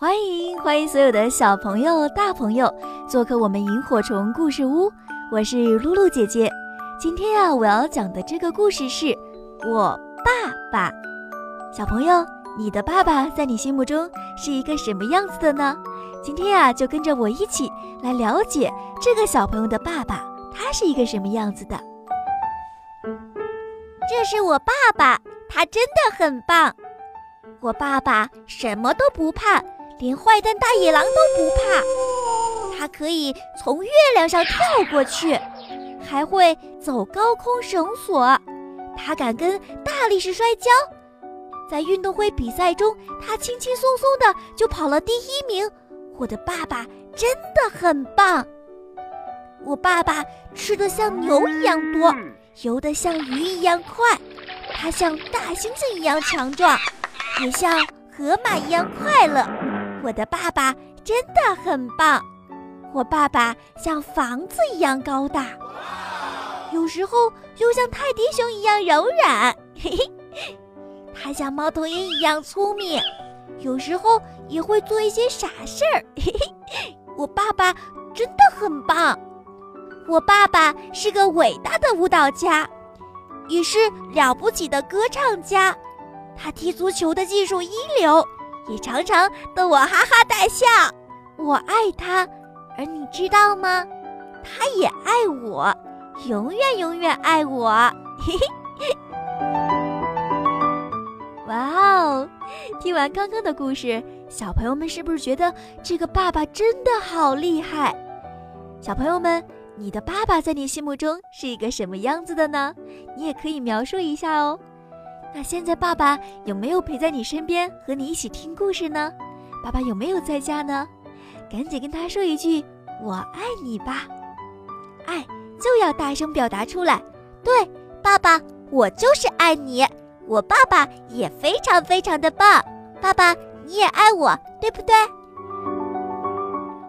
欢迎欢迎所有的小朋友、大朋友做客我们萤火虫故事屋，我是露露姐姐。今天呀，我要讲的这个故事是我爸爸。小朋友，你的爸爸在你心目中是一个什么样子的呢？今天呀，就跟着我一起来了解这个小朋友的爸爸，他是一个什么样子的。这是我爸爸，他真的很棒。我爸爸什么都不怕。连坏蛋大野狼都不怕，他可以从月亮上跳过去，还会走高空绳索。他敢跟大力士摔跤，在运动会比赛中，他轻轻松松的就跑了第一名。我的爸爸真的很棒。我爸爸吃的像牛一样多，游得像鱼一样快，他像大猩猩一样强壮，也像河马一样快乐。我的爸爸真的很棒，我爸爸像房子一样高大，有时候又像泰迪熊一样柔软，嘿嘿。他像猫头鹰一样聪明，有时候也会做一些傻事儿，嘿嘿。我爸爸真的很棒，我爸爸是个伟大的舞蹈家，也是了不起的歌唱家，他踢足球的技术一流。也常常逗我哈哈大笑，我爱他，而你知道吗？他也爱我，永远永远爱我。嘿嘿。哇哦！听完刚刚的故事，小朋友们是不是觉得这个爸爸真的好厉害？小朋友们，你的爸爸在你心目中是一个什么样子的呢？你也可以描述一下哦。那现在爸爸有没有陪在你身边和你一起听故事呢？爸爸有没有在家呢？赶紧跟他说一句“我爱你”吧，爱就要大声表达出来。对，爸爸，我就是爱你。我爸爸也非常非常的棒。爸爸，你也爱我，对不对？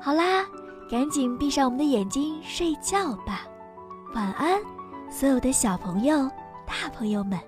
好啦，赶紧闭上我们的眼睛睡觉吧。晚安，所有的小朋友、大朋友们。